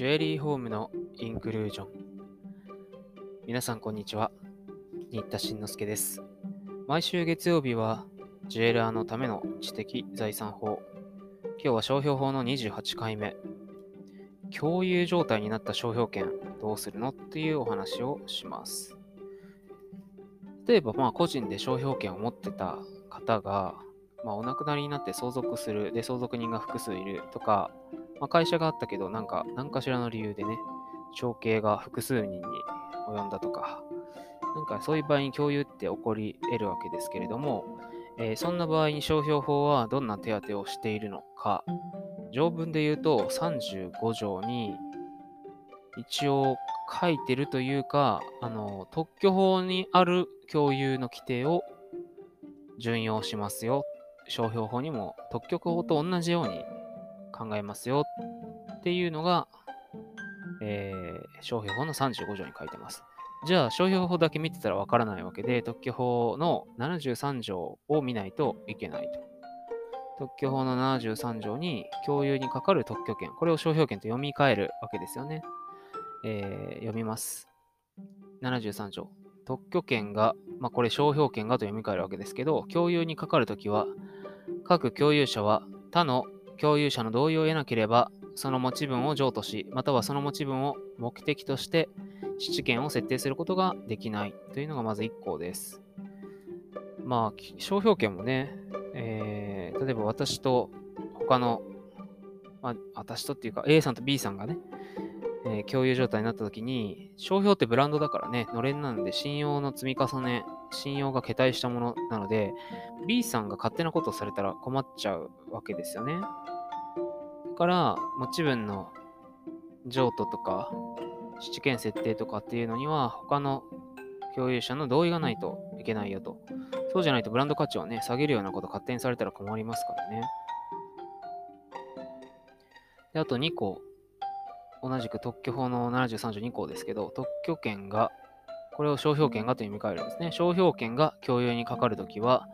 ジュエリーホームのインクルージョン。皆さんこんにちは。新田慎之介です。毎週月曜日は、ジュエラーのための知的財産法。今日は商標法の28回目。共有状態になった商標権どうするのっていうお話をします。例えば、まあ、個人で商標権を持ってた方が、まあ、お亡くなりになって相続する、で、相続人が複数いるとか、まあ、会社があったけど、なんか、何かしらの理由でね、承継が複数人に及んだとか、なんかそういう場合に共有って起こり得るわけですけれども、えー、そんな場合に商標法はどんな手当てをしているのか、条文で言うと35条に一応書いてるというか、あの、特許法にある共有の規定を準用しますよ。商標法にも特許法と同じように考えますよっていうのが、えー、商標法の35条に書いてます。じゃあ、商標法だけ見てたらわからないわけで、特許法の73条を見ないといけないと。特許法の73条に共有にかかる特許権、これを商標権と読み替えるわけですよね。えー、読みます。73条。特許権が、まあ、これ商標権がと読み替えるわけですけど、共有にかかるときは、各共有者は他の共有者の同意を得なければ、その持ち分を譲渡し、またはその持ち分を目的として質権を設定することができないというのがまず1項です。まあ、商標権もね、えー、例えば私と他の、まあ、私とっていうか A さんと B さんがね、えー、共有状態になった時に、商標ってブランドだからね、のれんなんで信用の積み重ね、信用が桁したものなので、B さんが勝手なことをされたら困っちゃうわけですよね。だから、持ち分の譲渡とか、質権設定とかっていうのには、他の共有者の同意がないといけないよと。そうじゃないとブランド価値をね、下げるようなこと勝手にされたら困りますからね。で、あと2個。同じく特許法の73条2項ですけど、特許権が、これを商標権がと読み替えるんですね。商標権が共有にかかるときは、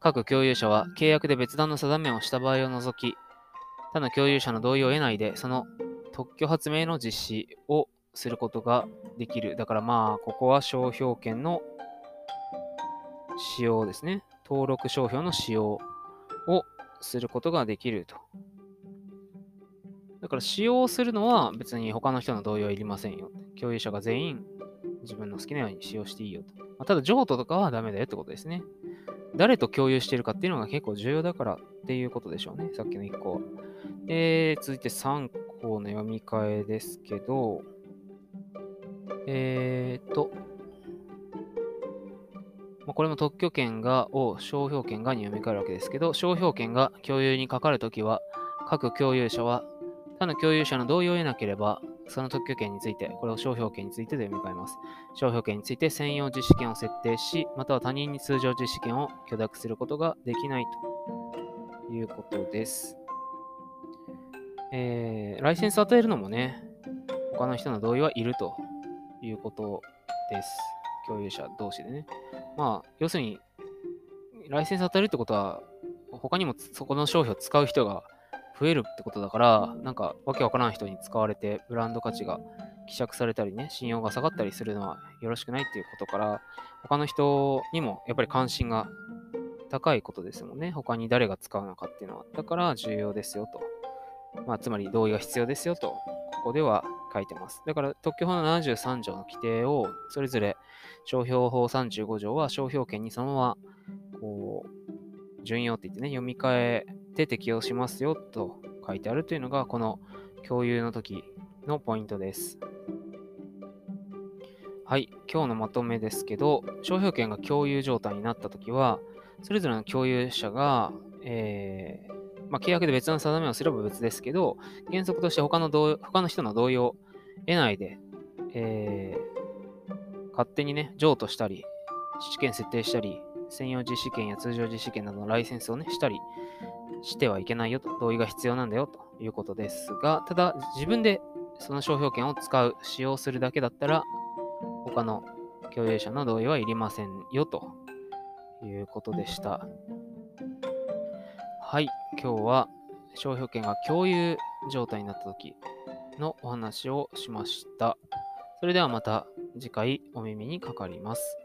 各共有者は契約で別段の定めをした場合を除き、他の共有者の同意を得ないで、その特許発明の実施をすることができる。だからまあ、ここは商標権の使用ですね。登録商標の使用をすることができるとだから使用するのは別に他の人の同意はいりませんよ。共有者が全員自分の好きなように使用していいよと。まあ、ただ、譲渡とかはダメだよってことですね。誰と共有しているかっていうのが結構重要だからっていうことでしょうね。さっきの1個は。えー、続いて3項の読み替えですけど、えーと、ま、これも特許権がを商標権がに読み替えるわけですけど、商標権が共有にかかるときは、各共有者は他の共有者の同意を得なければ、その特許権について、これを商標権についてで読み替えます。商標権について専用実施権を設定し、または他人に通常実施権を許諾することができないということです。えー、ライセンスを与えるのもね、他の人の同意はいるということです。共有者同士でね。まあ、要するに、ライセンス与えるってことは、他にもそこの商標を使う人が増えるってことだから、なんかわけわからん人に使われて、ブランド価値が希釈されたりね、信用が下がったりするのはよろしくないっていうことから、他の人にもやっぱり関心が高いことですもんね。他に誰が使うのかっていうのは。だから重要ですよと。まあ、つまり同意が必要ですよと、ここでは書いてます。だから特許法の73条の規定を、それぞれ商標法35条は商標権にそのまま、こう、順用って言ってね、読み替えて適用しますよと書いてあるというのが、この共有の時のポイントです。はい、今日のまとめですけど、商標権が共有状態になったときは、それぞれの共有者が、えー、まあ、契約で別の定めをすれば別ですけど、原則として他の同他の人の同意を得ないで、えー、勝手にね、譲渡したり、試験設定したり、専用実施権や通常実施権などのライセンスをね、したりしてはいけないよと、同意が必要なんだよということですが、ただ自分でその商標権を使う、使用するだけだったら、他の共有者の同意はいりませんよということでした。はい、今日は商標権が共有状態になったときのお話をしました。それではまた次回お耳にかかります。